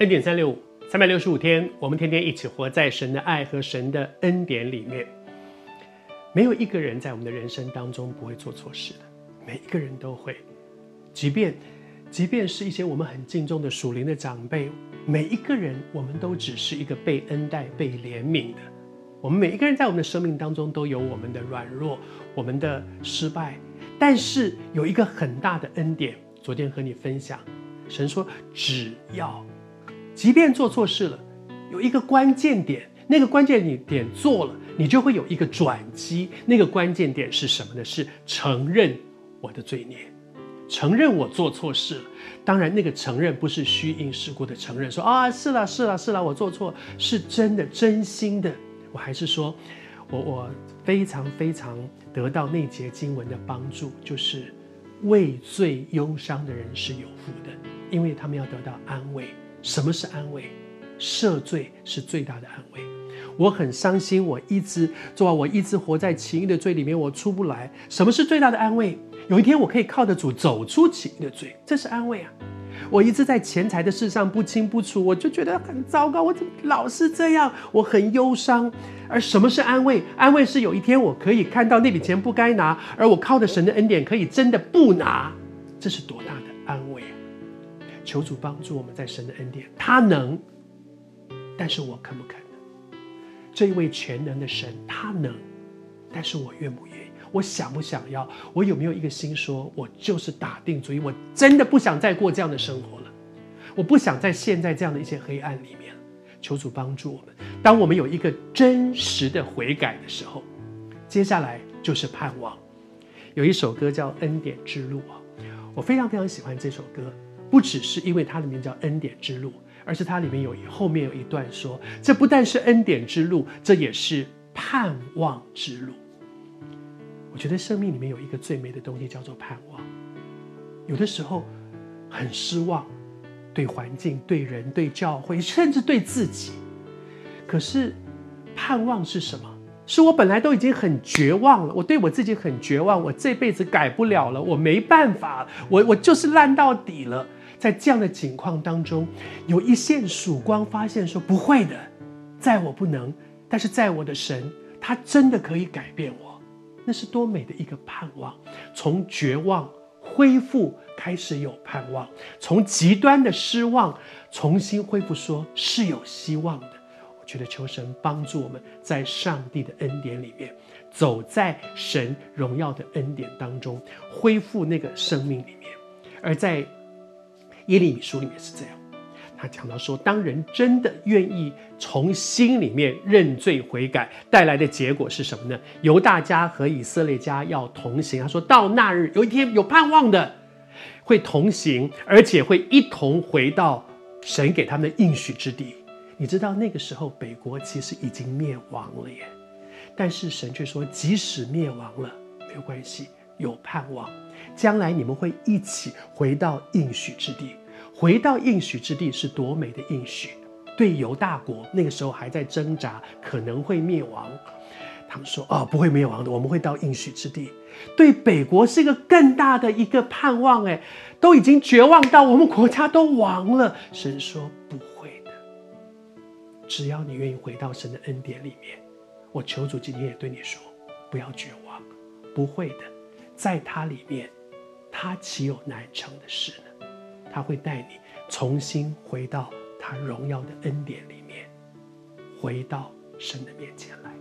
恩典三六五，三百六十五天，我们天天一起活在神的爱和神的恩典里面。没有一个人在我们的人生当中不会做错事的，每一个人都会。即便，即便是一些我们很敬重的属灵的长辈，每一个人，我们都只是一个被恩待、被怜悯的。我们每一个人在我们的生命当中都有我们的软弱、我们的失败，但是有一个很大的恩典。昨天和你分享，神说，只要。即便做错事了，有一个关键点，那个关键点做了，你就会有一个转机。那个关键点是什么呢？是承认我的罪孽，承认我做错事了。当然，那个承认不是虚应事故的承认，说啊，是了，是了，是了，我做错，是真的，真心的。我还是说，我我非常非常得到那节经文的帮助，就是畏罪忧伤的人是有福的，因为他们要得到安慰。什么是安慰？赦罪是最大的安慰。我很伤心，我一直做，我一直活在情欲的罪里面，我出不来。什么是最大的安慰？有一天我可以靠得住，走出情欲的罪，这是安慰啊。我一直在钱财的事上不清不楚，我就觉得很糟糕，我怎么老是这样？我很忧伤。而什么是安慰？安慰是有一天我可以看到那笔钱不该拿，而我靠着神的恩典可以真的不拿，这是多大的安慰啊！求主帮助我们在神的恩典，他能，但是我肯不肯呢？这一位全能的神，他能，但是我愿不愿意？我想不想要？我有没有一个心说，我就是打定主意，我真的不想再过这样的生活了，我不想再陷在这样的一些黑暗里面。求主帮助我们，当我们有一个真实的悔改的时候，接下来就是盼望。有一首歌叫《恩典之路》啊，我非常非常喜欢这首歌。不只是因为它的名叫恩典之路，而是它里面有后面有一段说，这不但是恩典之路，这也是盼望之路。我觉得生命里面有一个最美的东西叫做盼望。有的时候很失望，对环境、对人、对教会，甚至对自己。可是盼望是什么？是我本来都已经很绝望了，我对我自己很绝望，我这辈子改不了了，我没办法，我我就是烂到底了。在这样的情况当中，有一线曙光，发现说不会的，在我不能，但是在我的神，他真的可以改变我，那是多美的一个盼望。从绝望恢复开始有盼望，从极端的失望重新恢复，说是有希望的。我觉得求神帮助我们在上帝的恩典里面，走在神荣耀的恩典当中，恢复那个生命里面，而在。耶利米书里面是这样，他讲到说，当人真的愿意从心里面认罪悔改，带来的结果是什么呢？犹大家和以色列家要同行。他说到那日，有一天有盼望的会同行，而且会一同回到神给他们的应许之地。你知道那个时候北国其实已经灭亡了耶，但是神却说，即使灭亡了没有关系，有盼望。将来你们会一起回到应许之地，回到应许之地是多美的应许。对犹大国那个时候还在挣扎，可能会灭亡。他们说：“哦，不会灭亡的，我们会到应许之地。”对北国是一个更大的一个盼望。哎，都已经绝望到我们国家都亡了。神说：“不会的，只要你愿意回到神的恩典里面，我求主今天也对你说，不要绝望，不会的，在他里面。”他岂有难成的事呢？他会带你重新回到他荣耀的恩典里面，回到神的面前来。